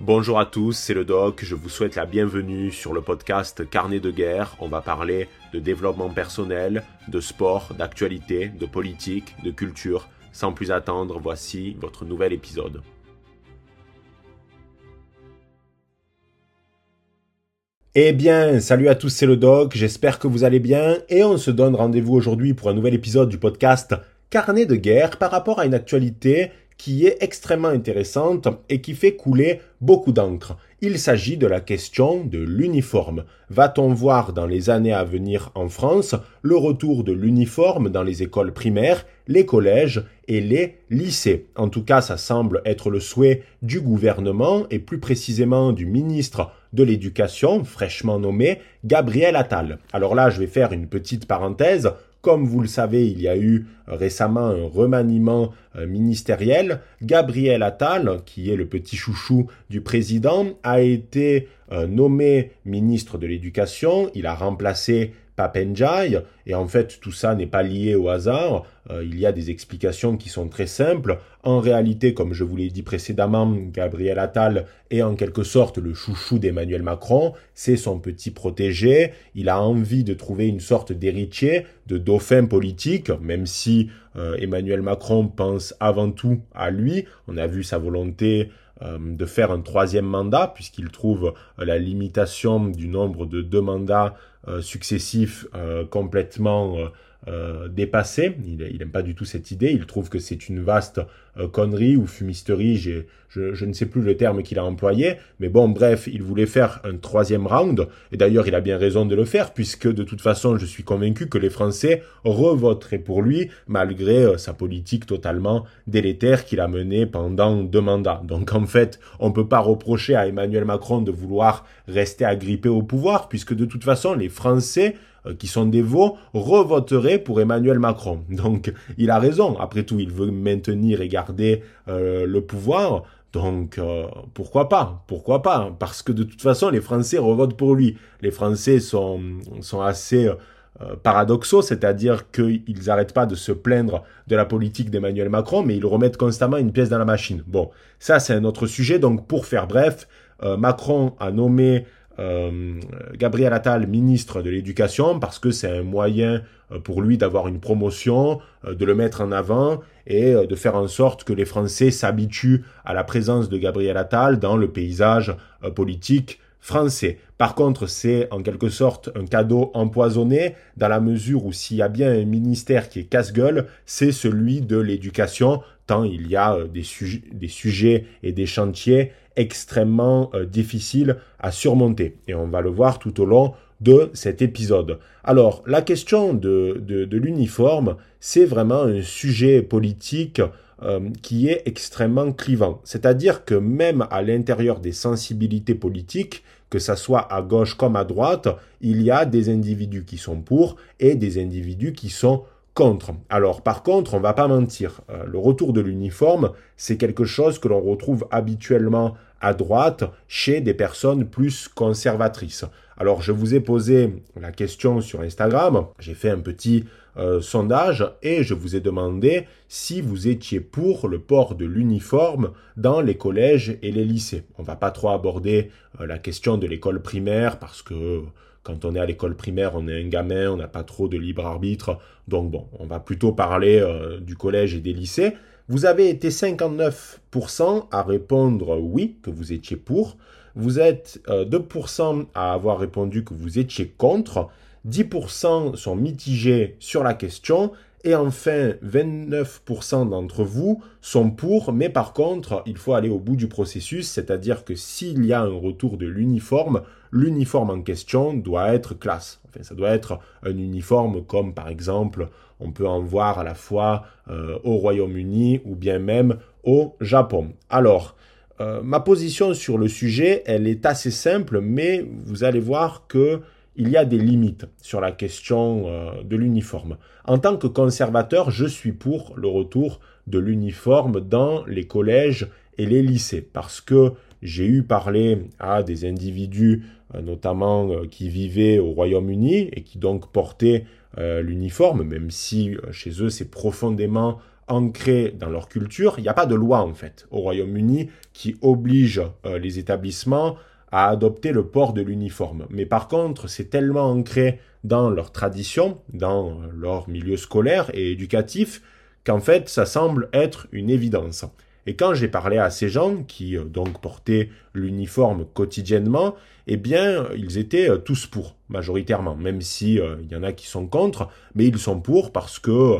Bonjour à tous, c'est le doc, je vous souhaite la bienvenue sur le podcast Carnet de guerre. On va parler de développement personnel, de sport, d'actualité, de politique, de culture. Sans plus attendre, voici votre nouvel épisode. Eh bien, salut à tous, c'est le doc, j'espère que vous allez bien et on se donne rendez-vous aujourd'hui pour un nouvel épisode du podcast Carnet de guerre par rapport à une actualité qui est extrêmement intéressante et qui fait couler beaucoup d'encre. Il s'agit de la question de l'uniforme. Va-t-on voir dans les années à venir en France le retour de l'uniforme dans les écoles primaires, les collèges et les lycées? En tout cas, ça semble être le souhait du gouvernement et plus précisément du ministre de l'Éducation, fraîchement nommé Gabriel Attal. Alors là, je vais faire une petite parenthèse. Comme vous le savez, il y a eu récemment un remaniement euh, ministériel. Gabriel Attal, qui est le petit chouchou du président, a été euh, nommé ministre de l'Éducation. Il a remplacé Et en fait, tout ça n'est pas lié au hasard. Euh, il y a des explications qui sont très simples. En réalité, comme je vous l'ai dit précédemment, Gabriel Attal est en quelque sorte le chouchou d'Emmanuel Macron. C'est son petit protégé. Il a envie de trouver une sorte d'héritier, de dauphin politique, même si euh, Emmanuel Macron pense avant tout à lui. On a vu sa volonté euh, de faire un troisième mandat, puisqu'il trouve la limitation du nombre de deux mandats successifs euh, complètement euh, dépassé. Il n'aime pas du tout cette idée. Il trouve que c'est une vaste euh, connerie ou fumisterie. Je, je, ne sais plus le terme qu'il a employé. Mais bon, bref, il voulait faire un troisième round. Et d'ailleurs, il a bien raison de le faire, puisque de toute façon, je suis convaincu que les Français revoteraient pour lui, malgré euh, sa politique totalement délétère qu'il a menée pendant deux mandats. Donc en fait, on ne peut pas reprocher à Emmanuel Macron de vouloir rester agrippé au pouvoir, puisque de toute façon, les Français qui sont des veaux, revoteraient pour Emmanuel Macron. Donc il a raison. Après tout, il veut maintenir et garder euh, le pouvoir. Donc euh, pourquoi pas? Pourquoi pas? Parce que de toute façon, les Français revotent pour lui. Les Français sont, sont assez paradoxaux, c'est-à-dire qu'ils n'arrêtent pas de se plaindre de la politique d'Emmanuel Macron, mais ils remettent constamment une pièce dans la machine. Bon, ça c'est un autre sujet. Donc pour faire bref, Macron a nommé euh, Gabriel Attal, ministre de l'Éducation, parce que c'est un moyen euh, pour lui d'avoir une promotion, euh, de le mettre en avant et de faire en sorte que les Français s'habituent à la présence de Gabriel Attal dans le paysage politique français. Par contre, c'est en quelque sorte un cadeau empoisonné dans la mesure où s'il y a bien un ministère qui est casse-gueule, c'est celui de l'éducation, tant il y a des, des sujets et des chantiers extrêmement euh, difficile à surmonter. Et on va le voir tout au long de cet épisode. Alors, la question de, l'uniforme, c'est vraiment un sujet politique euh, qui est extrêmement clivant. C'est-à-dire que même à l'intérieur des sensibilités politiques, que ça soit à gauche comme à droite, il y a des individus qui sont pour et des individus qui sont contre. Alors par contre, on va pas mentir, euh, le retour de l'uniforme, c'est quelque chose que l'on retrouve habituellement à droite chez des personnes plus conservatrices. Alors je vous ai posé la question sur Instagram, j'ai fait un petit euh, sondage et je vous ai demandé si vous étiez pour le port de l'uniforme dans les collèges et les lycées. On va pas trop aborder euh, la question de l'école primaire parce que quand on est à l'école primaire, on est un gamin, on n'a pas trop de libre arbitre. Donc bon, on va plutôt parler euh, du collège et des lycées. Vous avez été 59% à répondre oui, que vous étiez pour. Vous êtes 2% euh, à avoir répondu que vous étiez contre. 10% sont mitigés sur la question et enfin, 29% d'entre vous sont pour, mais par contre, il faut aller au bout du processus, c'est-à-dire que s'il y a un retour de l'uniforme, l'uniforme en question doit être classe. Enfin, ça doit être un uniforme comme par exemple, on peut en voir à la fois euh, au Royaume-Uni ou bien même au Japon. Alors, euh, ma position sur le sujet, elle est assez simple, mais vous allez voir que il y a des limites sur la question euh, de l'uniforme. En tant que conservateur, je suis pour le retour de l'uniforme dans les collèges et les lycées parce que j'ai eu parlé à des individus notamment euh, qui vivaient au Royaume-Uni et qui donc portaient l'uniforme, même si chez eux c'est profondément ancré dans leur culture. Il n'y a pas de loi en fait au Royaume-Uni qui oblige euh, les établissements à adopter le port de l'uniforme. Mais par contre, c'est tellement ancré dans leur tradition, dans leur milieu scolaire et éducatif, qu'en fait, ça semble être une évidence. Et quand j'ai parlé à ces gens qui euh, donc portaient l'uniforme quotidiennement, eh bien, ils étaient euh, tous pour, majoritairement, même si euh, il y en a qui sont contre, mais ils sont pour parce que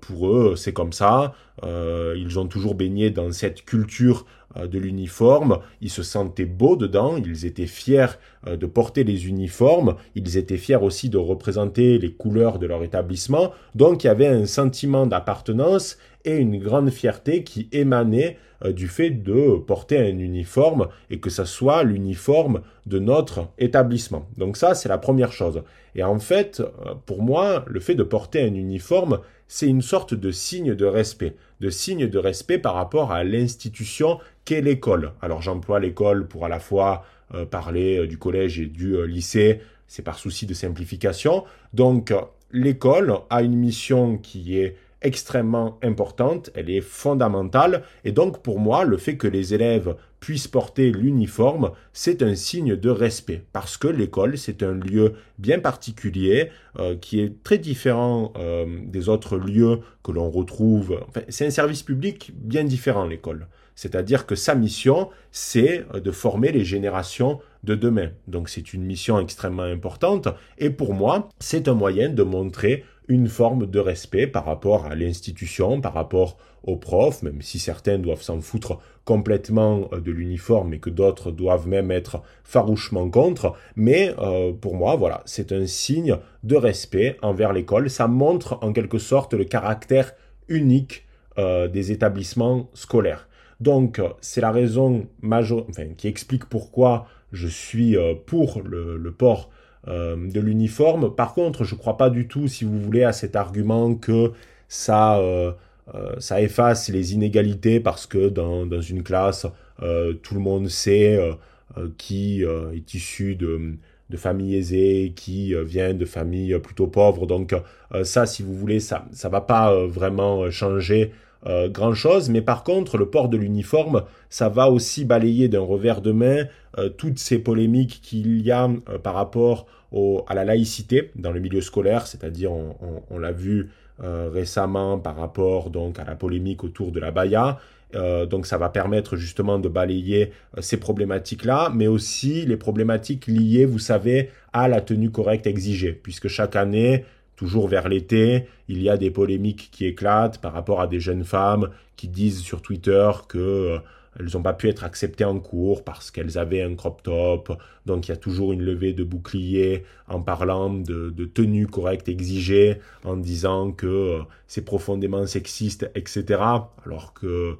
pour eux, c'est comme ça. ils ont toujours baigné dans cette culture de l'uniforme. Ils se sentaient beaux dedans. Ils étaient fiers de porter les uniformes. Ils étaient fiers aussi de représenter les couleurs de leur établissement. Donc, il y avait un sentiment d'appartenance et une grande fierté qui émanait euh, du fait de porter un uniforme et que ça soit l'uniforme de notre établissement. Donc ça, c'est la première chose. Et en fait, euh, pour moi, le fait de porter un uniforme, c'est une sorte de signe de respect, de signe de respect par rapport à l'institution qu'est l'école. Alors j'emploie l'école pour à la fois euh, parler du collège et du lycée, c'est par souci de simplification. Donc l'école a une mission qui est extrêmement importante, elle est fondamentale, et donc pour moi, le fait que les élèves puissent porter l'uniforme, c'est un signe de respect, parce que l'école, c'est un lieu bien particulier, euh, qui est très différent euh, des autres lieux que l'on retrouve. C'est un service public bien différent, l'école. C'est-à-dire que sa mission, c'est de former les générations de demain. Donc c'est une mission extrêmement importante, et pour moi, c'est un moyen de montrer une forme de respect par rapport à l'institution, par rapport aux profs, même si certains doivent s'en foutre complètement euh, de l'uniforme et que d'autres doivent même être farouchement contre. Mais euh, pour moi, voilà, c'est un signe de respect envers l'école. Ça montre en quelque sorte le caractère unique euh, des établissements scolaires. Donc, c'est la raison majeure, enfin, qui explique pourquoi je suis pour le, port de l'uniforme. Par contre, je ne crois pas du tout, si vous voulez, à cet argument que ça, euh, euh, efface les inégalités parce que dans, dans une classe, tout le monde sait qui est issu de, de familles aisées, qui vient de familles plutôt pauvres. Donc ça, si vous voulez, ça ne va pas vraiment changer euh, grand chose, mais par contre, le port de l'uniforme, ça va aussi balayer d'un revers de main euh, toutes ces polémiques qu'il y a euh, par rapport à la laïcité dans le milieu scolaire, c'est-à-dire on, l'a vu récemment par rapport donc à la polémique autour de la baya. donc ça va permettre justement de balayer ces problématiques-là, mais aussi les problématiques liées, vous savez, à la tenue correcte exigée, puisque chaque année, toujours vers l'été, il y a des polémiques qui éclatent par rapport à des jeunes femmes qui disent sur Twitter que euh, elles n'ont pas pu être acceptées en cours parce qu'elles avaient un crop top. Donc il y a toujours une levée de bouclier en parlant de, de tenue correcte exigée, en disant que euh, c'est profondément sexiste, etc. Alors que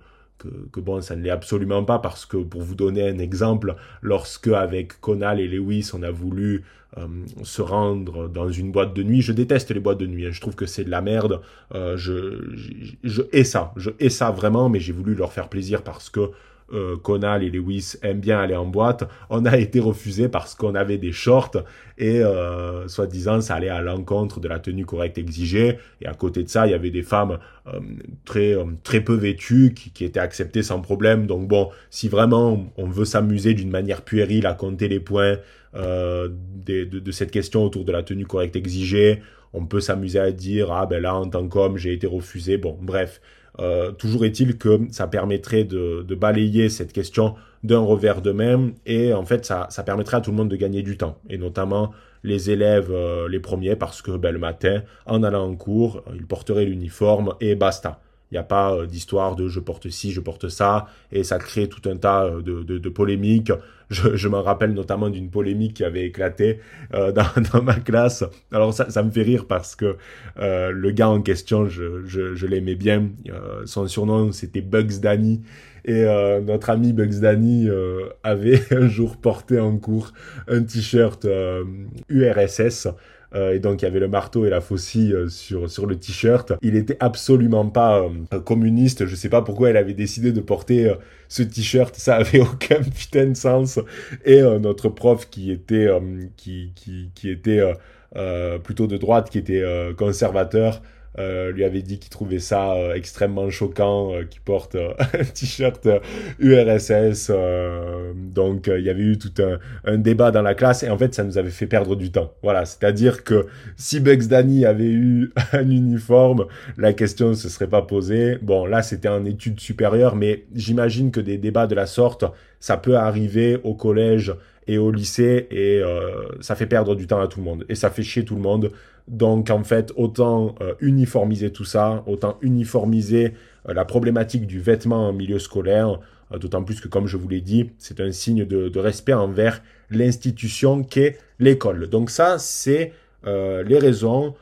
que, bon, ça ne l'est absolument pas parce que pour vous donner un exemple, lorsque avec Conal et Lewis on a voulu euh, se rendre dans une boîte de nuit, je déteste les boîtes de nuit, hein. je trouve que c'est de la merde, euh, je, je, je hais ça, je hais ça vraiment, mais j'ai voulu leur faire plaisir parce que euh, Conal et Lewis aiment bien aller en boîte. On a été refusé parce qu'on avait des shorts et euh, soi-disant ça allait à l'encontre de la tenue correcte exigée. Et à côté de ça, il y avait des femmes euh, très euh, très peu vêtues qui, qui, étaient acceptées sans problème. Donc bon, si vraiment on veut s'amuser d'une manière puérile à compter les points euh, de, de, de, cette question autour de la tenue correcte exigée, on peut s'amuser à dire ah ben là en tant qu'homme j'ai été refusé. Bon, bref. Euh, toujours est-il que ça permettrait de, balayer cette question d'un revers de main et en fait ça, permettrait à tout le monde de gagner du temps et notamment les élèves euh, les premiers parce que ben, le matin en allant en cours ils porteraient l'uniforme et basta. Il n'y a pas euh, d'histoire de je porte ci, je porte ça, et ça crée tout un tas de, de polémiques. Je, je me rappelle notamment d'une polémique qui avait éclaté euh, dans, ma classe. Alors ça, me fait rire parce que euh, le gars en question, je, l'aimais bien. Euh, son surnom, c'était Bugs Danny. Et notre ami Bugs Danny avait un jour porté en cours un t-shirt URSS euh, et donc il y avait le marteau et la faucille euh, sur, sur le t-shirt. Il était absolument pas euh, communiste, je sais pas pourquoi elle avait décidé de porter ce t-shirt, ça avait aucun putain de sens. Et notre prof qui était, qui, qui, qui était plutôt de droite, qui était conservateur, euh, lui avait dit qu'il trouvait ça euh, extrêmement choquant, euh, qu'il porte un t-shirt URSS. donc il y avait eu tout un, un, débat dans la classe et en fait ça nous avait fait perdre du temps. Voilà, c'est-à-dire que si Bugs Danny avait eu un uniforme, la question ne se serait pas posée. Bon là c'était en études supérieures, mais j'imagine que des débats de la sorte, ça peut arriver au collège et au lycée et ça fait perdre du temps à tout le monde et ça fait chier tout le monde donc en fait, autant euh, uniformiser tout ça, autant uniformiser euh, la problématique du vêtement en milieu scolaire, euh, d'autant plus que comme je vous l'ai dit, c'est un signe de, respect envers l'institution qu'est l'école. Donc ça, c'est les raisons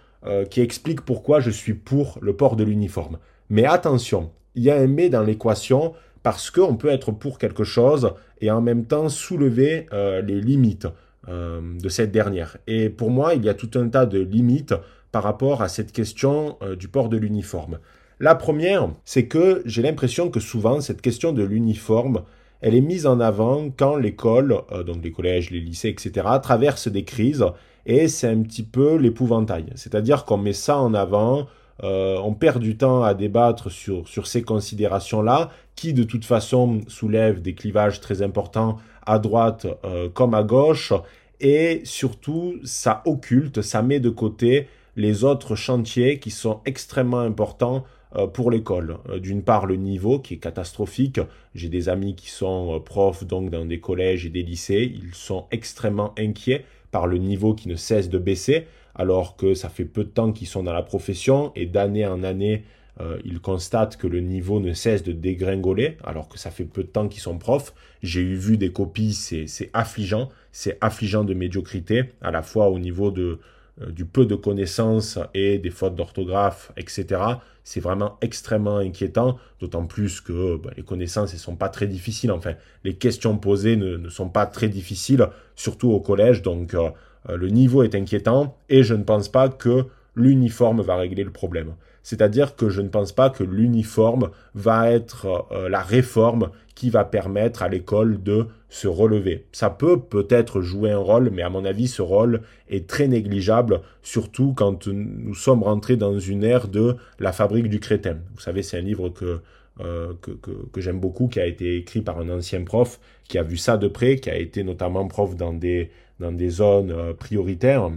qui expliquent pourquoi je suis pour le port de l'uniforme. Mais attention, il y a un mais dans l'équation parce qu'on peut être pour quelque chose et en même temps soulever les limites. Euh, de cette dernière. Et pour moi, il y a tout un tas de limites par rapport à cette question euh, du port de l'uniforme. La première, c'est que j'ai l'impression que souvent cette question de l'uniforme, elle est mise en avant quand l'école, euh, donc les collèges, les lycées, etc., traversent des crises et c'est un petit peu l'épouvantail. C'est-à-dire qu'on met ça en avant, on perd du temps à débattre sur, sur ces considérations-là, qui de toute façon soulèvent des clivages très importants à droite comme à gauche, et surtout ça occulte, ça met de côté les autres chantiers qui sont extrêmement importants euh, pour l'école. Euh, d'une part, le niveau qui est catastrophique. J'ai des amis qui sont euh, profs donc dans des collèges et des lycées. Ils sont extrêmement inquiets par le niveau qui ne cesse de baisser, alors que ça fait peu de temps qu'ils sont dans la profession et d'année en année, euh, ils constatent que le niveau ne cesse de dégringoler, alors que ça fait peu de temps qu'ils sont profs. J'ai eu vu des copies, c'est affligeant, c'est affligeant de médiocrité, à la fois au niveau de, euh, du peu de connaissances et des fautes d'orthographe, etc. C'est vraiment extrêmement inquiétant, d'autant plus que bah, les connaissances ne sont pas très difficiles. Enfin, les questions posées ne, sont pas très difficiles, surtout au collège. Donc, euh, le niveau est inquiétant et je ne pense pas que l'uniforme va régler le problème. C'est-à-dire que je ne pense pas que l'uniforme va être euh, la réforme qui va permettre à l'école de se relever. Ça peut peut-être jouer un rôle, mais à mon avis, ce rôle est très négligeable, surtout quand nous sommes rentrés dans une ère de la fabrique du crétin. Vous savez, c'est un livre que, euh, que, que, j'aime beaucoup, qui a été écrit par un ancien prof, qui a vu ça de près, qui a été notamment prof dans des, dans des zones euh, prioritaires.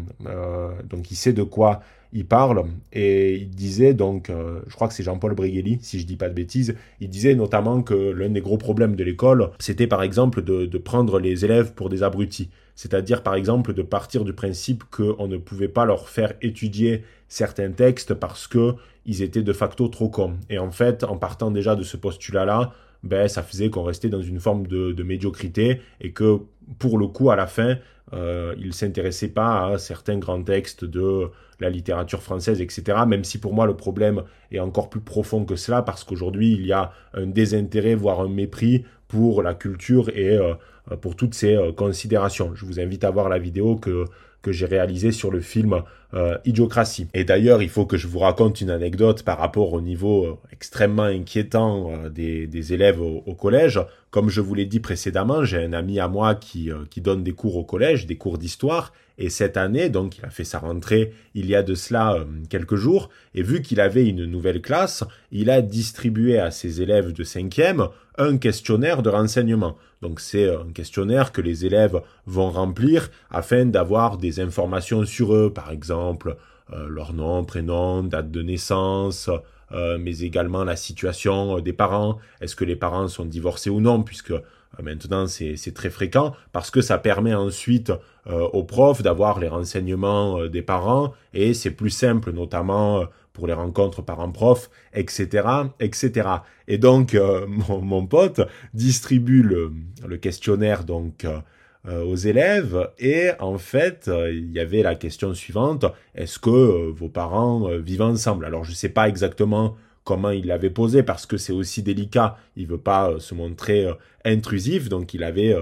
donc il sait de quoi il parle et il disait donc, euh, je crois que c'est Jean-Paul Brigelli, si je dis pas de bêtises, il disait notamment que l'un des gros problèmes de l'école, c'était par exemple de, de, prendre les élèves pour des abrutis. C'est-à-dire par exemple de partir du principe qu'on ne pouvait pas leur faire étudier certains textes parce que ils étaient de facto trop cons. Et en fait, en partant déjà de ce postulat-là, ben, ça faisait qu'on restait dans une forme de, médiocrité et que pour le coup, à la fin, euh, il ne s'intéressait pas à certains grands textes de la littérature française, etc. Même si pour moi le problème est encore plus profond que cela, parce qu'aujourd'hui il y a un désintérêt, voire un mépris pour la culture et euh, pour toutes ces euh, considérations. Je vous invite à voir la vidéo que que j'ai réalisé sur le film euh, Idiocratie. Et d'ailleurs, il faut que je vous raconte une anecdote par rapport au niveau euh, extrêmement inquiétant euh, des, des, élèves au, collège. Comme je vous l'ai dit précédemment, j'ai un ami à moi qui, qui donne des cours au collège, des cours d'histoire, et cette année, donc, il a fait sa rentrée il y a de cela quelques jours, et vu qu'il avait une nouvelle classe, il a distribué à ses élèves de cinquième un questionnaire de renseignement. Donc c'est un questionnaire que les élèves vont remplir afin d'avoir des informations sur eux, par exemple euh, leur nom, prénom, date de naissance, euh, mais également la situation des parents. Est-ce que les parents sont divorcés ou non, puisque euh, maintenant c'est très fréquent, parce que ça permet ensuite aux profs d'avoir les renseignements des parents, et c'est plus simple, notamment pour les rencontres parents-prof, etc., etc. Et donc, euh, mon, pote distribue le, questionnaire donc euh, aux élèves et en fait, euh, il y avait la question suivante est-ce que vos parents vivent ensemble? Alors, je ne sais pas exactement comment il l'avait posé parce que c'est aussi délicat. Il veut pas se montrer intrusif, donc il avait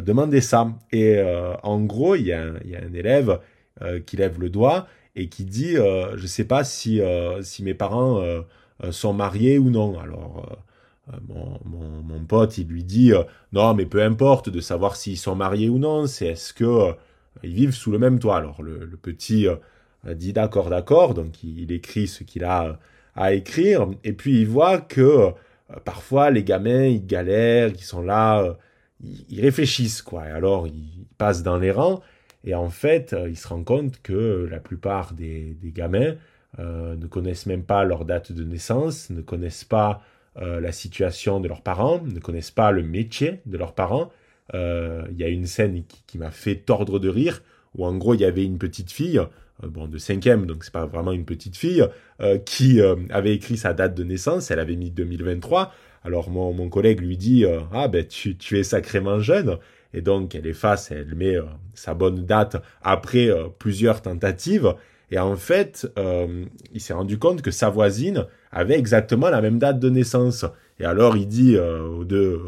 demandé ça. Et en gros, il y a un élève qui lève le doigt et qui dit euh, je ne sais pas si, euh, si mes parents euh, sont mariés ou non. Alors mon, mon, pote il lui dit non mais peu importe de savoir s'ils sont mariés ou non, c'est est-ce que ils vivent sous le même toit. Alors le, petit dit d'accord, d'accord, donc il, écrit ce qu'il a à écrire, et puis il voit que parfois les gamins, ils galèrent, ils sont là, ils, réfléchissent, quoi, et alors ils passent dans les rangs, et en fait, il se rend compte que la plupart des, gamins ne connaissent même pas leur date de naissance, ne connaissent pas la situation de leurs parents, ne connaissent pas le métier de leurs parents, euh, il y a une scène qui, m'a fait tordre de rire, où en gros il y avait une petite fille, euh, bon de cinquième, donc c'est pas vraiment une petite fille, euh, qui avait écrit sa date de naissance, elle avait mis 2023. Alors mon, mon collègue lui dit ah ben tu es sacrément jeune et donc elle efface, elle met sa bonne date après plusieurs tentatives. Et en fait, il s'est rendu compte que sa voisine avait exactement la même date de naissance. Et alors il dit aux, deux,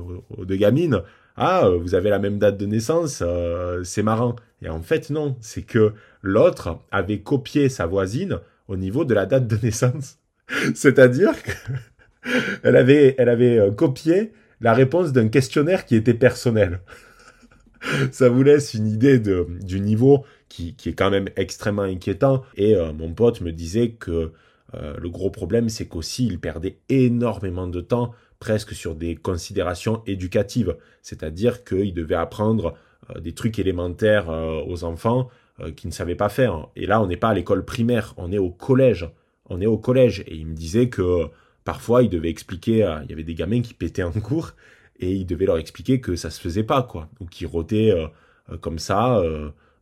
gamines, ah, euh, vous avez la même date de naissance, euh, c'est marrant. Et en fait, non, c'est que l'autre avait copié sa voisine au niveau de la date de naissance. C'est-à-dire qu'elle avait, elle avait euh, copié la réponse d'un questionnaire qui était personnel. Ça vous laisse une idée du niveau qui, est quand même extrêmement inquiétant. Et mon pote me disait que le gros problème, c'est qu'aussi, il perdait énormément de temps presque sur des considérations éducatives, c'est-à-dire qu'il devait apprendre euh, des trucs élémentaires euh, aux enfants euh, qui ne savaient pas faire. Et là, on n'est pas à l'école primaire, on est au collège. On est au collège. Et il me disait que parfois, il devait expliquer, il y avait des gamins qui pétaient en cours, et il devait leur expliquer que ça se faisait pas, quoi. Donc, ils rotaient comme ça,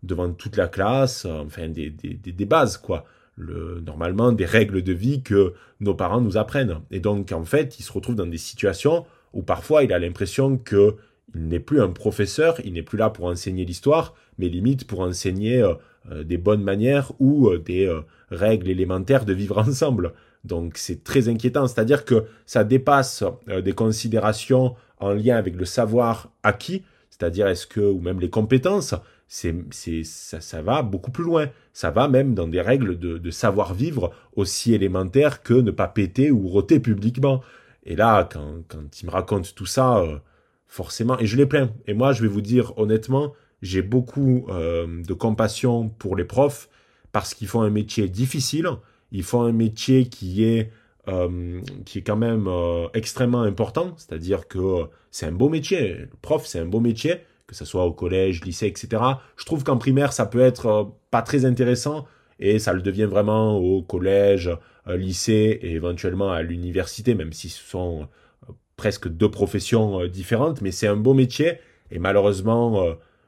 devant toute la classe, enfin, des, des, des bases, quoi normalement des règles de vie que nos parents nous apprennent. Et donc, en fait, il se retrouve dans des situations où parfois il a l'impression que il n'est plus un professeur, il n'est plus là pour enseigner l'histoire, mais limite pour enseigner euh, euh, des bonnes manières ou euh, des règles élémentaires de vivre ensemble. Donc c'est très inquiétant, c'est-à-dire que ça dépasse des considérations en lien avec le savoir acquis, c'est-à-dire est-ce que, ou même les compétences, c'est, c'est, ça, ça, va beaucoup plus loin. Ça va même dans des règles de, savoir-vivre aussi élémentaires que ne pas péter ou roter publiquement. Et là, quand, quand il me raconte tout ça, euh, forcément, et je l'ai plein. Et moi, je vais vous dire honnêtement, j'ai beaucoup euh, de compassion pour les profs parce qu'ils font un métier difficile. Ils font un métier qui est euh, qui est quand même extrêmement important. C'est-à-dire que c'est un beau métier. Le prof, c'est un beau métier que ce soit au collège, lycée, etc. Je trouve qu'en primaire, ça peut être euh, pas très intéressant et ça le devient vraiment au collège, euh, lycée et éventuellement à l'université, même si ce sont euh, presque deux professions différentes, mais c'est un beau métier et malheureusement,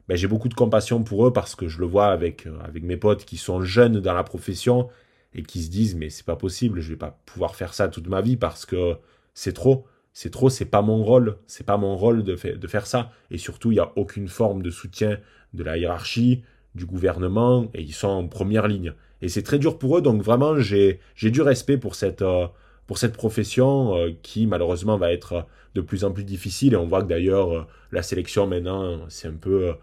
ben, j'ai beaucoup de compassion pour eux parce que je le vois avec, avec mes potes qui sont jeunes dans la profession et qui se disent mais c'est pas possible, je vais pas pouvoir faire ça toute ma vie parce que c'est trop c'est trop, c'est pas mon rôle, c'est pas mon rôle de, faire ça. Et surtout, il n'y a aucune forme de soutien de la hiérarchie, du gouvernement, et ils sont en première ligne. Et c'est très dur pour eux, donc vraiment, j'ai du respect pour cette, euh, pour cette profession euh, qui, malheureusement, va être de plus en plus difficile. Et on voit que d'ailleurs, euh, la sélection maintenant, c'est un peu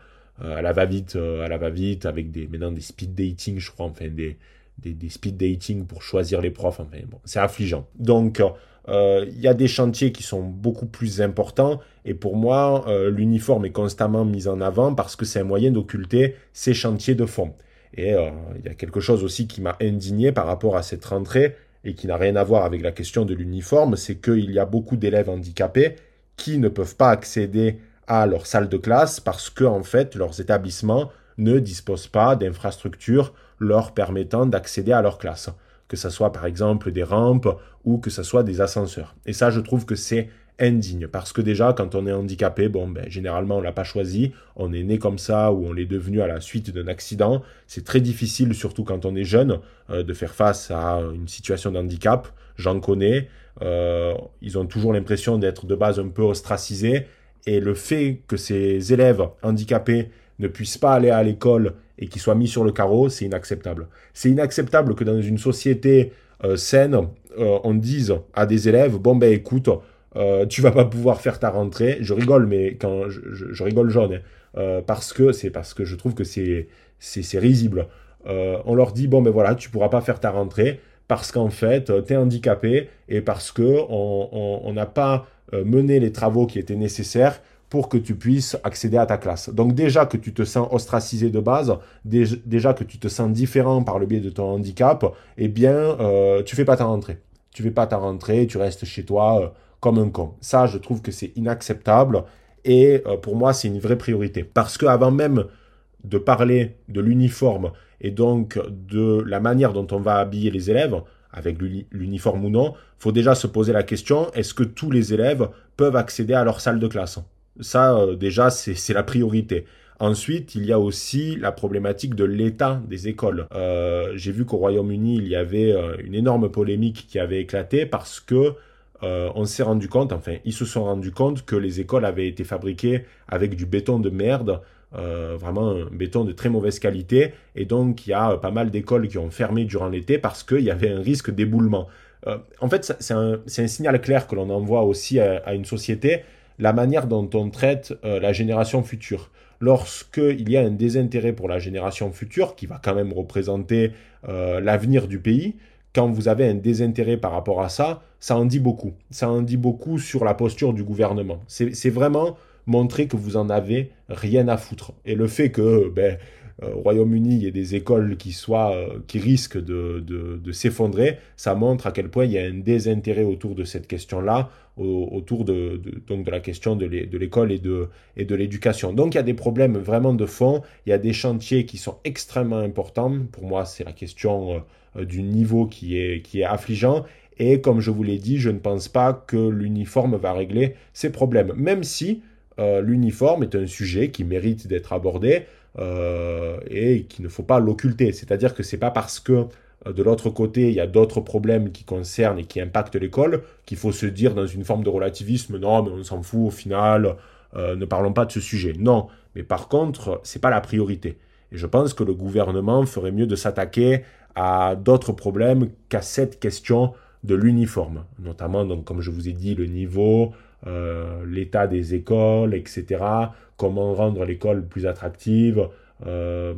à la va-vite, à la va-vite, avec des, maintenant des speed dating, je crois, enfin, des, des, speed dating pour choisir les profs. Enfin, bon, c'est affligeant. Donc, euh, il y a des chantiers qui sont beaucoup plus importants et pour moi, euh, l'uniforme est constamment mis en avant parce que c'est un moyen d'occulter ces chantiers de fond. Et euh, il y a quelque chose aussi qui m'a indigné par rapport à cette rentrée et qui n'a rien à voir avec la question de l'uniforme, c'est qu'il y a beaucoup d'élèves handicapés qui ne peuvent pas accéder à leur salle de classe parce que en fait leurs établissements ne disposent pas d'infrastructures leur permettant d'accéder à leur classe que ce soit par exemple des rampes ou que ce soit des ascenseurs. Et ça, je trouve que c'est indigne parce que déjà quand on est handicapé bon ben généralement on l'a pas choisi on est né comme ça ou on l'est devenu à la suite d'un accident. C'est très difficile surtout quand on est jeune euh, de faire face à une situation d'handicap j'en connais euh, ils ont toujours l'impression d'être de base un peu ostracisés. Et le fait que ces élèves handicapés ne puissent pas aller à l'école et qu'ils soient mis sur le carreau, c'est inacceptable. C'est inacceptable que dans une société euh, saine, euh, on dise à des élèves, bon ben écoute, euh, tu vas pas pouvoir faire ta rentrée. Je rigole, mais quand je, rigole jaune, hein. euh, parce que c'est parce que je trouve que c'est c'est risible. on leur dit bon ben voilà, tu pourras pas faire ta rentrée parce qu'en fait, tu es handicapé et parce que on n'a pas mené les travaux qui étaient nécessaires pour que tu puisses accéder à ta classe. Donc déjà que tu te sens ostracisé de base, déjà que tu te sens différent par le biais de ton handicap, eh bien, euh, tu fais pas ta rentrée. Tu fais pas ta rentrée, tu restes chez toi euh, comme un con. Ça, je trouve que c'est inacceptable et euh, pour moi, c'est une vraie priorité. Parce que avant même de parler de l'uniforme et donc de la manière dont on va habiller les élèves, avec l'uniforme ou non, faut déjà se poser la question est-ce que tous les élèves peuvent accéder à leur salle de classe? Ça, euh, déjà, c'est la priorité. Ensuite, il y a aussi la problématique de l'état des écoles. Euh, j'ai vu qu'au Royaume-Uni, il y avait euh, une énorme polémique qui avait éclaté parce que on s'est rendu compte, enfin, ils se sont rendus compte que les écoles avaient été fabriquées avec du béton de merde, vraiment un béton de très mauvaise qualité. Et donc, il y a pas mal d'écoles qui ont fermé durant l'été parce qu'il y avait un risque d'éboulement. En fait, c'est un, signal clair que l'on envoie aussi à, une société, la manière dont on traite euh, la génération future. Lorsqu'il y a un désintérêt pour la génération future, qui va quand même représenter l'avenir du pays, quand vous avez un désintérêt par rapport à ça, ça en dit beaucoup. Ça en dit beaucoup sur la posture du gouvernement. C'est vraiment montrer que vous en avez rien à foutre. Et le fait que, ben, euh, au Royaume-Uni, il y ait des écoles qui, soient, euh, qui risquent de, s'effondrer, ça montre à quel point il y a un désintérêt autour de cette question-là, autour de, donc de la question de l'école et de, et de l'éducation. Donc il y a des problèmes vraiment de fond, il y a des chantiers qui sont extrêmement importants. Pour moi, c'est la question euh, du niveau qui est, qui est affligeant. Et comme je vous l'ai dit, je ne pense pas que l'uniforme va régler ces problèmes, même si euh, l'uniforme est un sujet qui mérite d'être abordé euh, et qu'il ne faut pas l'occulter. C'est-à-dire que c'est pas parce que euh, de l'autre côté, il y a d'autres problèmes qui concernent et qui impactent l'école, qu'il faut se dire dans une forme de relativisme, non, mais on s'en fout au final, ne parlons pas de ce sujet. Non, mais par contre, c'est pas la priorité. Et je pense que le gouvernement ferait mieux de s'attaquer à d'autres problèmes qu'à cette question de l'uniforme, notamment, donc, comme je vous ai dit, le niveau, euh, l'état des écoles, etc. Comment rendre l'école plus attractive euh,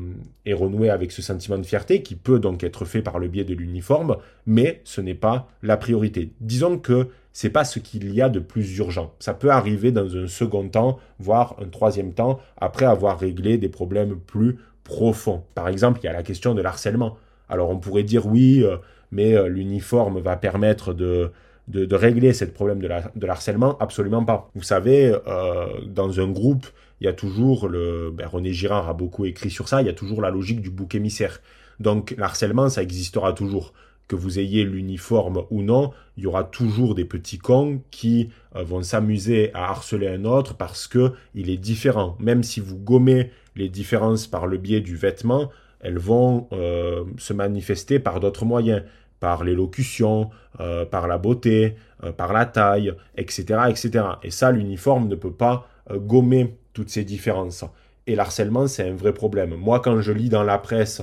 et renouer avec ce sentiment de fierté qui peut donc être fait par le biais de l'uniforme, mais ce n'est pas la priorité. Disons que c'est pas ce qu'il y a de plus urgent. Ça peut arriver dans un second temps, voire un troisième temps, après avoir réglé des problèmes plus profonds. Par exemple, il y a la question de l'harcèlement. Alors on pourrait dire oui, euh, mais l'uniforme va permettre de, de, régler ce problème de, l'harcèlement? Absolument pas. Vous savez, euh, dans un groupe, il y a toujours le. Ben, René Girard a beaucoup écrit sur ça, il y a toujours la logique du bouc émissaire. Donc l'harcèlement, ça existera toujours. Que vous ayez l'uniforme ou non, il y aura toujours des petits cons qui euh, vont s'amuser à harceler un autre parce que il est différent. Même si vous gommez les différences par le biais du vêtement, elles vont euh, se manifester par d'autres moyens par l'élocution, euh, par la beauté, par la taille, etc., etc. Et ça, l'uniforme ne peut pas gommer toutes ces différences. Et l'harcèlement, c'est un vrai problème. Moi, quand je lis dans la presse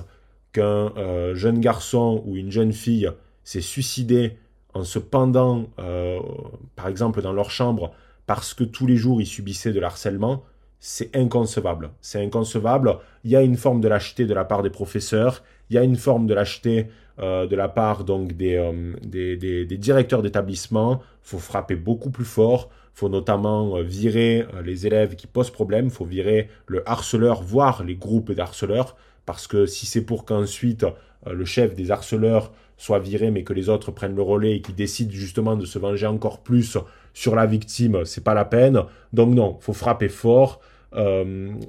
qu'un jeune garçon ou une jeune fille s'est suicidé en se pendant, par exemple, dans leur chambre, parce que tous les jours, ils subissaient de l'harcèlement, c'est inconcevable. C'est inconcevable. Il y a une forme de lâcheté de la part des professeurs, il y a une forme de lâcheté euh, de la part donc des, euh, des, des, directeurs d'établissement. Il faut frapper beaucoup plus fort. Faut notamment euh, virer les élèves qui posent problème. Faut virer le harceleur, voire les groupes d'harceleurs. Parce que si c'est pour qu'ensuite le chef des harceleurs soit viré, mais que les autres prennent le relais et qui décident justement de se venger encore plus sur la victime, c'est pas la peine. Donc non, faut frapper fort.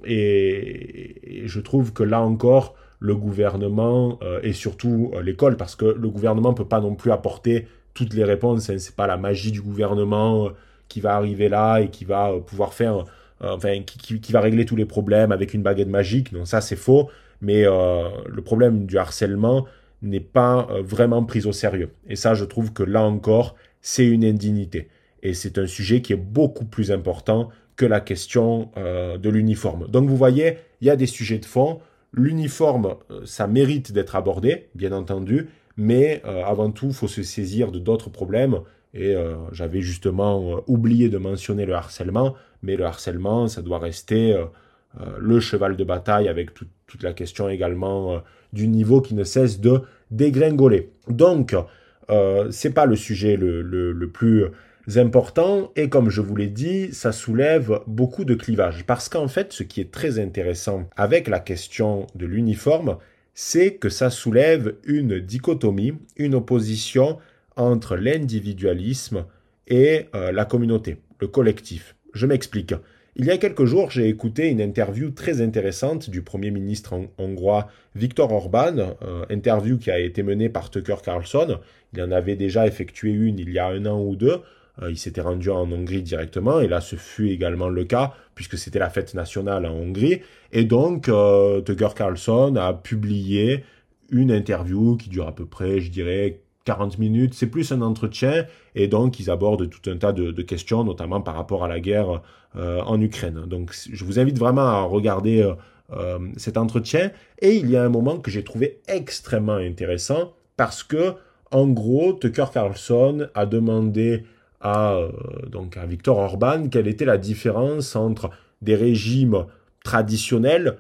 et, je trouve que là encore, le gouvernement euh, et surtout euh, l'école, parce que le gouvernement ne peut pas non plus apporter toutes les réponses. Hein, c'est pas la magie du gouvernement euh, qui va arriver là et qui va pouvoir faire, enfin, qui, va régler tous les problèmes avec une baguette magique. Non, ça c'est faux. Mais le problème du harcèlement n'est pas vraiment pris au sérieux. Et ça, je trouve que là encore, c'est une indignité. Et c'est un sujet qui est beaucoup plus important que la question de l'uniforme. Donc vous voyez, il y a des sujets de fond. L'uniforme, euh, ça mérite d'être abordé, bien entendu, mais euh, avant tout, il faut se saisir de d'autres problèmes. Et euh, j'avais justement oublié de mentionner le harcèlement, mais le harcèlement, ça doit rester le cheval de bataille avec toute la question également du niveau qui ne cesse de dégringoler. Donc, c'est pas le sujet le, plus importants et comme je vous l'ai dit, ça soulève beaucoup de clivages. Parce qu'en fait, ce qui est très intéressant avec la question de l'uniforme, c'est que ça soulève une dichotomie, une opposition entre l'individualisme et euh, la communauté, le collectif. Je m'explique. Il y a quelques jours, j'ai écouté une interview très intéressante du Premier ministre hongrois Viktor Orban, euh, interview qui a été menée par Tucker Carlson. Il en avait déjà effectué une il y a un an ou deux. Euh, il s'était rendu en Hongrie directement, et là ce fut également le cas, puisque c'était la fête nationale en Hongrie. Et donc, Tucker Carlson a publié une interview qui dure à peu près, je dirais, 40 minutes, c'est plus un entretien, et donc ils abordent tout un tas de, questions, notamment par rapport à la guerre euh, en Ukraine. Donc je vous invite vraiment à regarder euh, euh, cet entretien, et il y a un moment que j'ai trouvé extrêmement intéressant, parce que, en gros, Tucker Carlson a demandé à, donc à Viktor Orban quelle était la différence entre des régimes traditionnels,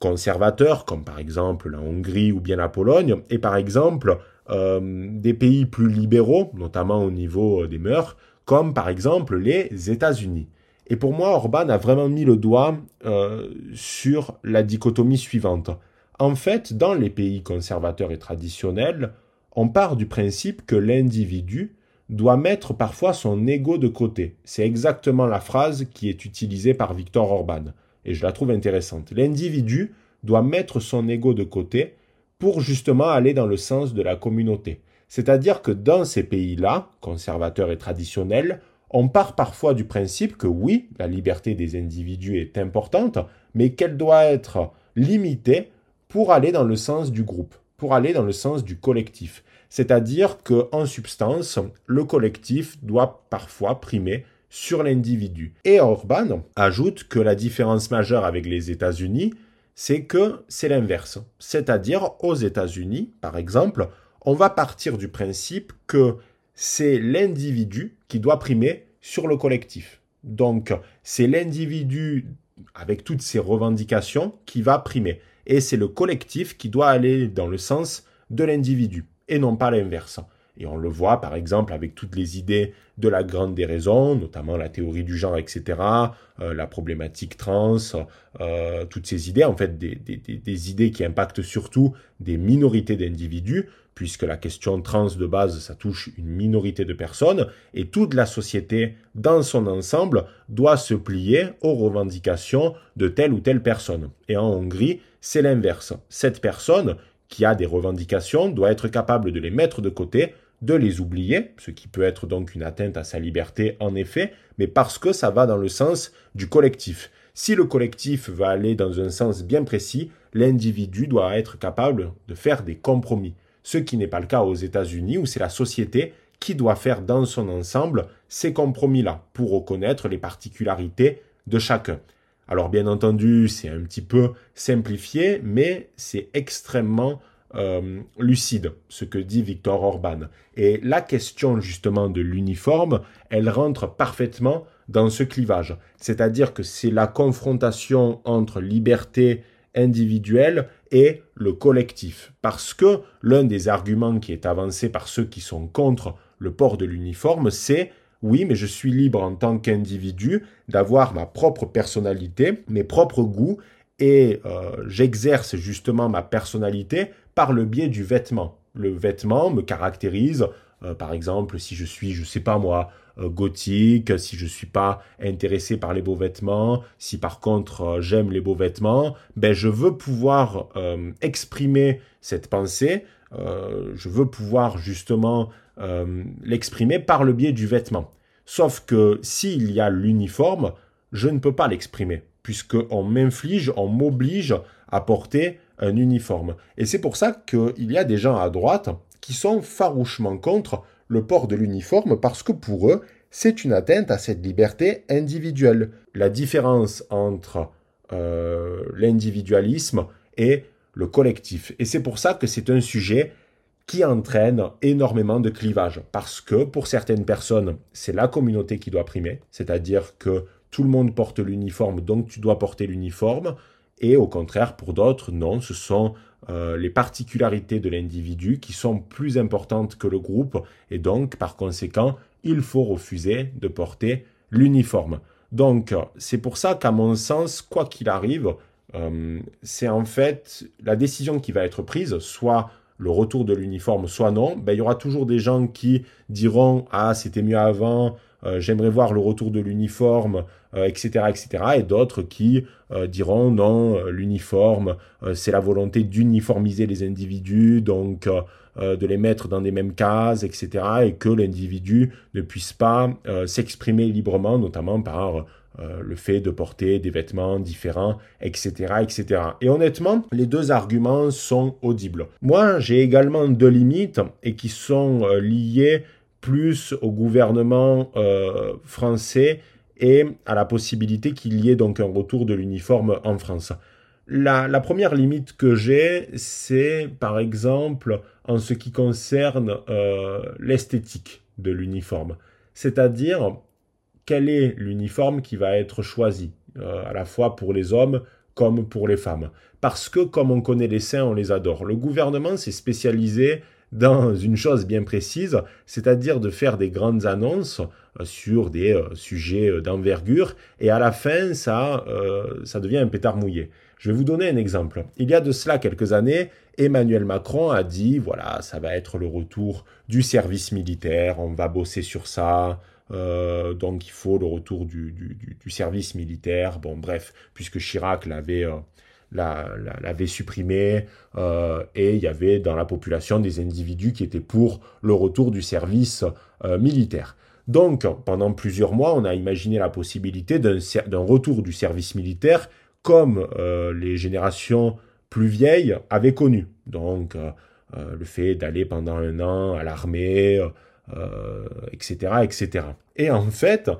conservateurs, comme par exemple la Hongrie ou bien la Pologne, et par exemple des pays plus libéraux, notamment au niveau euh, des mœurs, comme par exemple les États-Unis. Et pour moi, Orban a vraiment mis le doigt euh, sur la dichotomie suivante. En fait, dans les pays conservateurs et traditionnels, on part du principe que l'individu doit mettre parfois son ego de côté. C'est exactement la phrase qui est utilisée par Viktor Orban, et je la trouve intéressante. L'individu doit mettre son ego de côté pour justement aller dans le sens de la communauté. C'est-à-dire que dans ces pays-là, conservateurs et traditionnels, on part parfois du principe que oui, la liberté des individus est importante, mais qu'elle doit être limitée pour aller dans le sens du groupe, pour aller dans le sens du collectif. C'est-à-dire que en substance, le collectif doit parfois primer sur l'individu. Et Orban ajoute que la différence majeure avec les États-Unis, c'est que c'est l'inverse. C'est-à-dire, aux États-Unis, par exemple, on va partir du principe que c'est l'individu qui doit primer sur le collectif. Donc, c'est l'individu avec toutes ses revendications qui va primer. Et c'est le collectif qui doit aller dans le sens de l'individu, et non pas l'inverse. Et on le voit par exemple avec toutes les idées de la grande déraison, notamment la théorie du genre, etc., euh, la problématique trans, euh, toutes ces idées, en fait des, des, idées qui impactent surtout des minorités d'individus, puisque la question trans de base, ça touche une minorité de personnes, et toute la société dans son ensemble doit se plier aux revendications de telle ou telle personne. Et en Hongrie, c'est l'inverse. Cette personne qui a des revendications doit être capable de les mettre de côté de les oublier, ce qui peut être donc une atteinte à sa liberté en effet, mais parce que ça va dans le sens du collectif. Si le collectif va aller dans un sens bien précis, l'individu doit être capable de faire des compromis. Ce qui n'est pas le cas aux États-Unis où c'est la société qui doit faire dans son ensemble ces compromis-là pour reconnaître les particularités de chacun. Alors bien entendu, c'est un petit peu simplifié, mais c'est extrêmement euh, lucide, ce que dit Victor Orban. Et la question justement de l'uniforme, elle rentre parfaitement dans ce clivage. C'est-à-dire que c'est la confrontation entre liberté individuelle et le collectif. Parce que l'un des arguments qui est avancé par ceux qui sont contre le port de l'uniforme, c'est oui, mais je suis libre en tant qu'individu d'avoir ma propre personnalité, mes propres goûts, et euh, j'exerce justement ma personnalité par le biais du vêtement. Le vêtement me caractérise, euh, par exemple, si je suis, je sais pas moi, euh, gothique, si je suis pas intéressé par les beaux vêtements, si par contre euh, j'aime les beaux vêtements, ben je veux pouvoir exprimer cette pensée, je veux pouvoir justement l'exprimer par le biais du vêtement. Sauf que s'il y a l'uniforme, je ne peux pas l'exprimer, puisqu'on m'inflige, on m'oblige à porter un uniforme. Et c'est pour ça qu'il y a des gens à droite qui sont farouchement contre le port de l'uniforme parce que pour eux, c'est une atteinte à cette liberté individuelle. La différence entre euh, l'individualisme et le collectif. Et c'est pour ça que c'est un sujet qui entraîne énormément de clivages. Parce que pour certaines personnes, c'est la communauté qui doit primer, c'est-à-dire que tout le monde porte l'uniforme, donc tu dois porter l'uniforme. Et au contraire, pour d'autres, non, ce sont les particularités de l'individu qui sont plus importantes que le groupe et donc par conséquent il faut refuser de porter l'uniforme. Donc c'est pour ça qu'à mon sens, quoi qu'il arrive, c'est en fait la décision qui va être prise, soit le retour de l'uniforme, soit non, ben, il y aura toujours des gens qui diront Ah, c'était mieux avant, euh, j'aimerais voir le retour de l'uniforme, etc., euh, etc. Et d'autres qui euh, diront Non, l'uniforme, c'est la volonté d'uniformiser les individus, donc de les mettre dans des mêmes cases, etc. Et que l'individu ne puisse pas s'exprimer librement, notamment par euh, le fait de porter des vêtements différents, etc., etc. Et honnêtement, les deux arguments sont audibles. Moi, j'ai également deux limites et qui sont euh, liées plus au gouvernement euh, français et à la possibilité qu'il y ait donc un retour de l'uniforme en France. La, première limite que j'ai, c'est par exemple en ce qui concerne l'esthétique de l'uniforme. C'est-à-dire, quel est l'uniforme qui va être choisi, euh, à la fois pour les hommes comme pour les femmes? Parce que comme on connaît les seins, on les adore. Le gouvernement s'est spécialisé dans une chose bien précise, c'est-à-dire de faire des grandes annonces euh, sur des euh, sujets d'envergure, et à la fin, ça, ça devient un pétard mouillé. Je vais vous donner un exemple. Il y a de cela quelques années, Emmanuel Macron a dit, voilà, ça va être le retour du service militaire, on va bosser sur ça, euh, donc il faut le retour du, service militaire. Bon, bref, puisque Chirac l'avait euh, supprimé euh, et il y avait dans la population des individus qui étaient pour le retour du service militaire. Donc pendant plusieurs mois, on a imaginé la possibilité d'un retour du service militaire comme les générations plus vieilles avaient connu. Donc le fait d'aller pendant un an à l'armée, etc., euh, etc. Et en fait,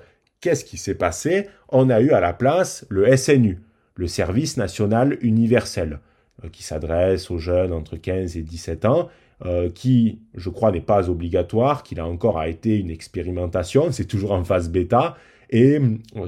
qu'est-ce qui s'est passé? On a eu à la place le SNU, le Service national universel, euh, qui s'adresse aux jeunes entre 15 et 17 ans, euh, qui, je crois, n'est pas obligatoire, qu'il a encore été une expérimentation, c'est toujours en phase bêta, et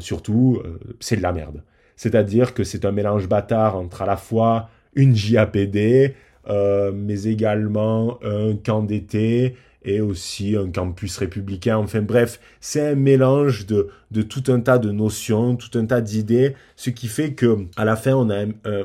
surtout, c'est de la merde. C'est-à-dire que c'est un mélange bâtard entre à la fois une JAPD, mais également un camp d'été, et aussi un campus républicain. Enfin bref, c'est un mélange de, de tout un tas de notions, tout un tas d'idées, ce qui fait que à la fin on a un, un,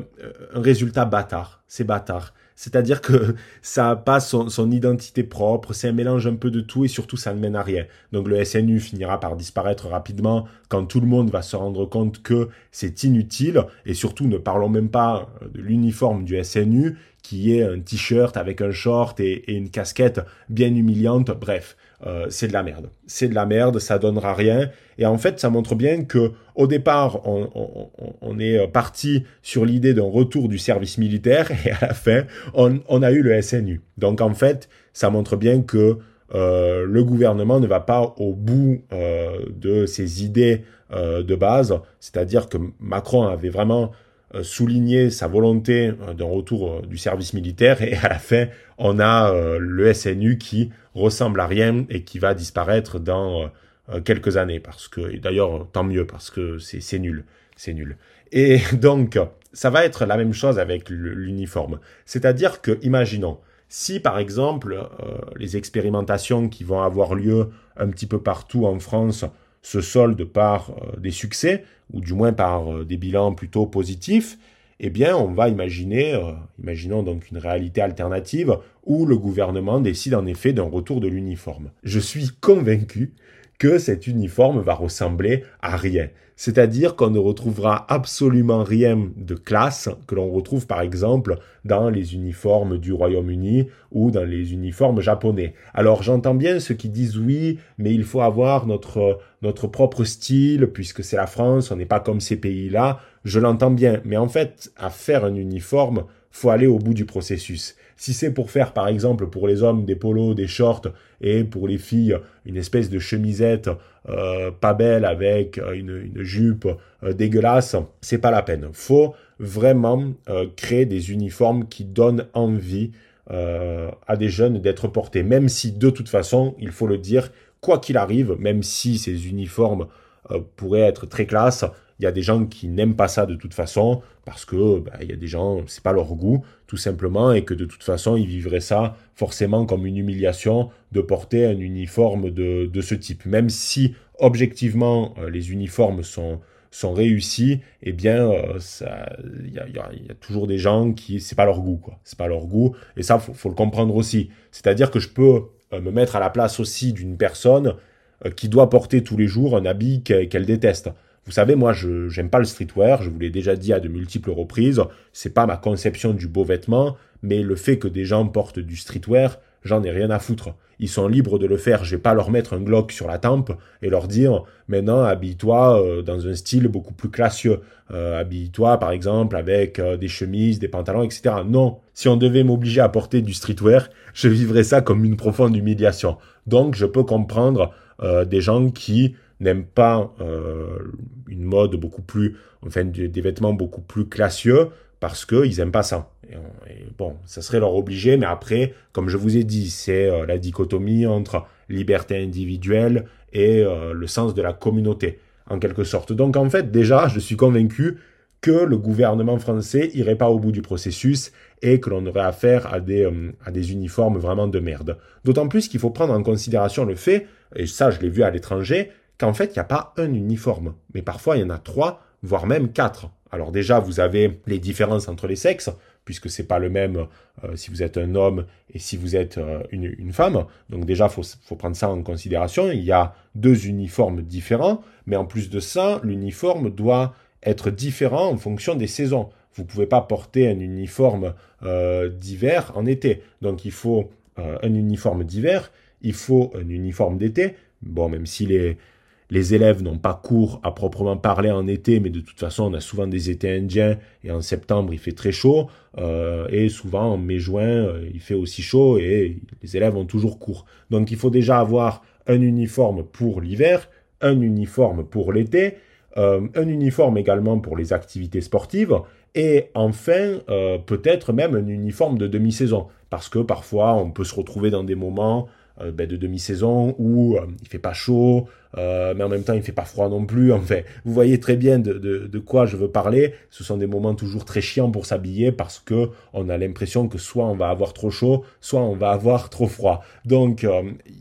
résultat bâtard. C'est bâtard. C'est-à-dire que ça n'a pas son, son, identité propre, c'est un mélange un peu de tout et surtout ça ne mène à rien. Donc le SNU finira par disparaître rapidement quand tout le monde va se rendre compte que c'est inutile et surtout ne parlons même pas de l'uniforme du SNU qui est un t-shirt avec un short et, une casquette bien humiliante. Bref, euh, c'est de la merde. C'est de la merde, ça donnera rien. Et en fait, ça montre bien que au départ, on, est parti sur l'idée d'un retour du service militaire et à la fin, on, a eu le SNU. Donc en fait, ça montre bien que euh, le gouvernement ne va pas au bout euh, de ses idées de base. C'est-à-dire que Macron avait vraiment euh, souligner sa volonté euh, d'un retour euh, du service militaire et à la fin on a le SNU qui ressemble à rien et qui va disparaître dans quelques années. Parce que d'ailleurs tant mieux parce que c'est nul. C'est nul. Et donc ça va être la même chose avec l'uniforme. C'est-à-dire que imaginons si par exemple les expérimentations qui vont avoir lieu un petit peu partout en France se solde par euh, des succès, ou du moins par euh, des bilans plutôt positifs, eh bien, on va imaginer, euh, imaginons donc une réalité alternative, où le gouvernement décide en effet d'un retour de l'uniforme. Je suis convaincu que cet uniforme va ressembler à rien. C'est-à-dire qu'on ne retrouvera absolument rien de classe que l'on retrouve par exemple dans les uniformes du Royaume-Uni ou dans les uniformes japonais. Alors j'entends bien ceux qui disent oui, mais il faut avoir notre, notre propre style puisque c'est la France, on n'est pas comme ces pays-là. Je l'entends bien, mais en fait, à faire un uniforme, faut aller au bout du processus. Si c'est pour faire, par exemple, pour les hommes des polos, des shorts, et pour les filles, une espèce de chemisette euh, pas belle avec euh, une, jupe euh, dégueulasse, c'est pas la peine. Faut vraiment créer des uniformes qui donnent envie à des jeunes d'être portés, même si de toute façon, il faut le dire, quoi qu'il arrive, même si ces uniformes pourraient être très classe, Il y a des gens qui n'aiment pas ça de toute façon parce que bah, il y a des gens, c'est pas leur goût tout simplement et que de toute façon ils vivraient ça forcément comme une humiliation de porter un uniforme de, de ce type. Même si objectivement euh, les uniformes sont sont réussis, eh bien, euh, il y, a, toujours des gens qui, c'est pas leur goût, quoi. C'est pas leur goût, et ça, faut, faut le comprendre aussi. C'est-à-dire que je peux euh, me mettre à la place aussi d'une personne qui doit porter tous les jours un habit qu'elle déteste. Vous savez, moi, je j'aime pas le streetwear, je vous l'ai déjà dit à de multiples reprises, c'est pas ma conception du beau vêtement, mais le fait que des gens portent du streetwear, j'en ai rien à foutre. Ils sont libres de le faire, je vais pas leur mettre un Glock sur la tempe et leur dire maintenant habille-toi euh, dans un style beaucoup plus classieux. Euh, habille-toi par exemple avec euh, des chemises, des pantalons, etc. Non, si on devait m'obliger à porter du streetwear, je vivrais ça comme une profonde humiliation. Donc je peux comprendre des gens qui n'aiment pas euh, une mode beaucoup plus, enfin des vêtements beaucoup plus classieux parce qu'ils n'aiment pas ça. Et, bon, ça serait leur obligé, mais après, comme je vous ai dit, c'est euh, la dichotomie entre liberté individuelle et euh, le sens de la communauté, en quelque sorte. Donc en fait, déjà, je suis convaincu que le gouvernement français irait pas au bout du processus et que l'on aurait affaire à des, à des uniformes vraiment de merde. D'autant plus qu'il faut prendre en considération le fait, et ça je l'ai vu à l'étranger, qu'en fait, il n'y a pas un uniforme, mais parfois il y en a trois, voire même quatre. Alors déjà, vous avez les différences entre les sexes, puisque c'est pas le même euh, si vous êtes un homme et si vous êtes euh, une, femme. Donc déjà, faut, faut prendre ça en considération. Il y a deux uniformes différents, mais en plus de ça, l'uniforme doit être différent en fonction des saisons. Vous pouvez pas porter un uniforme euh, d'hiver en été. Donc il faut un uniforme d'hiver, il faut un uniforme d'été. Bon, même si les, les élèves n'ont pas cours à proprement parler en été, mais de toute façon, on a souvent des étés indiens et en septembre, il fait très chaud. Euh, et souvent, en mai-juin, euh, il fait aussi chaud et les élèves ont toujours cours. Donc, il faut déjà avoir un uniforme pour l'hiver, un uniforme pour l'été, euh, un uniforme également pour les activités sportives et enfin, peut-être même un uniforme de demi-saison. Parce que parfois, on peut se retrouver dans des moments ben, de demi-saison où euh, il fait pas chaud, euh, mais en même temps il fait pas froid non plus. Enfin, vous voyez très bien de, quoi je veux parler. Ce sont des moments toujours très chiants pour s'habiller parce que on a l'impression que soit on va avoir trop chaud, soit on va avoir trop froid. Donc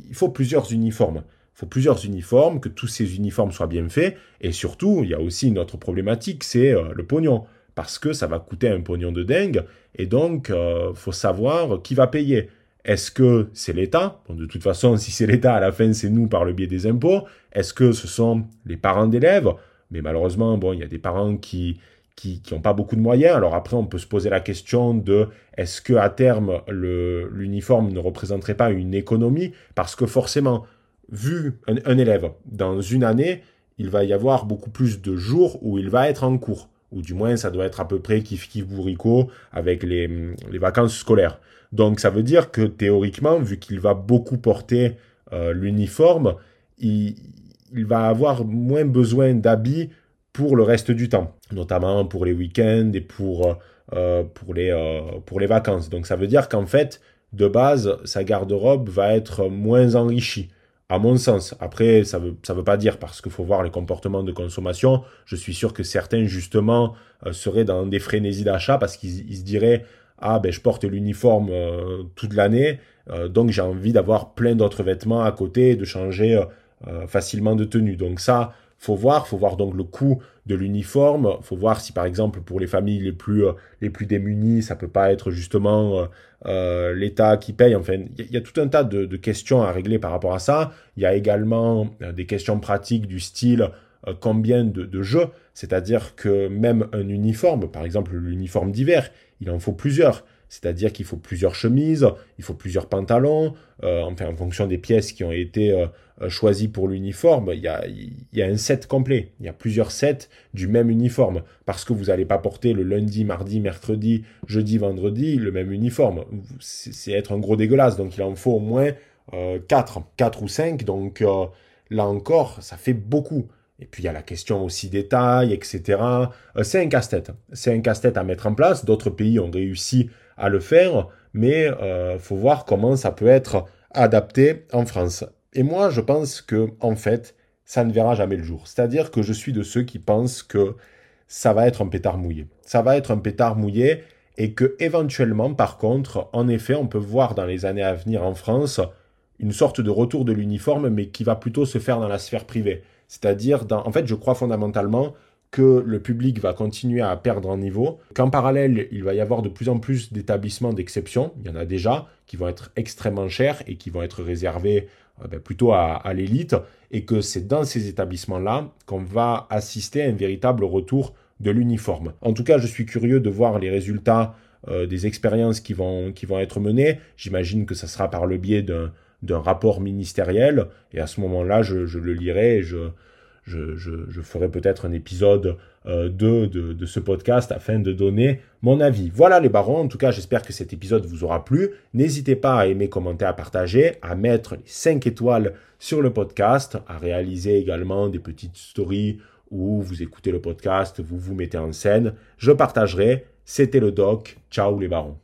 il faut plusieurs uniformes. Il faut plusieurs uniformes, que tous ces uniformes soient bien faits. Et surtout, il y a aussi une autre problématique, c'est le pognon. Parce que ça va coûter un pognon de dingue. Et donc, faut savoir qui va payer. Est-ce que c'est l'État? De toute façon, si c'est l'État, à la fin, c'est nous par le biais des impôts. Est-ce que ce sont les parents d'élèves? Mais malheureusement, bon, il y a des parents qui qui n'ont pas beaucoup de moyens. Alors après, on peut se poser la question de est-ce que à terme l'uniforme ne représenterait pas une économie? Parce que forcément, vu un, élève dans une année, il va y avoir beaucoup plus de jours où il va être en cours, ou du moins ça doit être à peu près kiff kiff bourricot avec les, les vacances scolaires. Donc ça veut dire que théoriquement, vu qu'il va beaucoup porter euh, l'uniforme, il, va avoir moins besoin d'habits pour le reste du temps, notamment pour les week-ends et pour, euh, pour, les, euh, pour les vacances. Donc ça veut dire qu'en fait, de base, sa garde-robe va être moins enrichie. À mon sens. Après, ça veut, ça veut pas dire parce qu'il faut voir les comportements de consommation. Je suis sûr que certains, justement, seraient dans des frénésies d'achat parce qu'ils se diraient, ah ben je porte l'uniforme euh, toute l'année, euh, donc j'ai envie d'avoir plein d'autres vêtements à côté et de changer euh, facilement de tenue. Donc ça, faut voir, faut voir donc le coût de l'uniforme, faut voir si par exemple pour les familles les plus les plus démunies, ça peut pas être justement l'État qui paye. Enfin, il y, a tout un tas de, questions à régler par rapport à ça. Il y a également des questions pratiques du style combien de, de jeux, c'est-à-dire que même un uniforme, par exemple l'uniforme d'hiver, il en faut plusieurs. C'est-à-dire qu'il faut plusieurs chemises, il faut plusieurs pantalons, euh, enfin en fonction des pièces qui ont été euh, euh, choisies pour l'uniforme, il y a, y a un set complet, il y a plusieurs sets du même uniforme, parce que vous n'allez pas porter le lundi, mardi, mercredi, jeudi, vendredi le même uniforme. C'est être un gros dégueulasse, donc il en faut au moins 4, 4 ou 5, donc là encore, ça fait beaucoup. Et puis il y a la question aussi des tailles, etc. Euh, c'est un casse-tête. C'est un casse-tête à mettre en place. D'autres pays ont réussi à le faire, mais euh, faut voir comment ça peut être adapté en France. Et moi, je pense que en fait, ça ne verra jamais le jour. C'est-à-dire que je suis de ceux qui pensent que ça va être un pétard mouillé. Ça va être un pétard mouillé et que éventuellement, par contre, en effet, on peut voir dans les années à venir en France une sorte de retour de l'uniforme, mais qui va plutôt se faire dans la sphère privée. C'est-à-dire, en fait, je crois fondamentalement que le public va continuer à perdre en niveau, qu'en parallèle, il va y avoir de plus en plus d'établissements d'exception, il y en a déjà, qui vont être extrêmement chers et qui vont être réservés euh, ben, plutôt à, l'élite, et que c'est dans ces établissements-là qu'on va assister à un véritable retour de l'uniforme. En tout cas, je suis curieux de voir les résultats euh, des expériences qui vont, qui vont être menées. J'imagine que ça sera par le biais d'un rapport ministériel, et à ce moment-là, je, le lirai et je, je, ferai peut-être un épisode 2 euh, de, ce podcast afin de donner mon avis. Voilà les barons, en tout cas j'espère que cet épisode vous aura plu. N'hésitez pas à aimer, commenter, à partager, à mettre les 5 étoiles sur le podcast, à réaliser également des petites stories où vous écoutez le podcast, vous vous mettez en scène. Je partagerai. C'était le doc. Ciao les barons.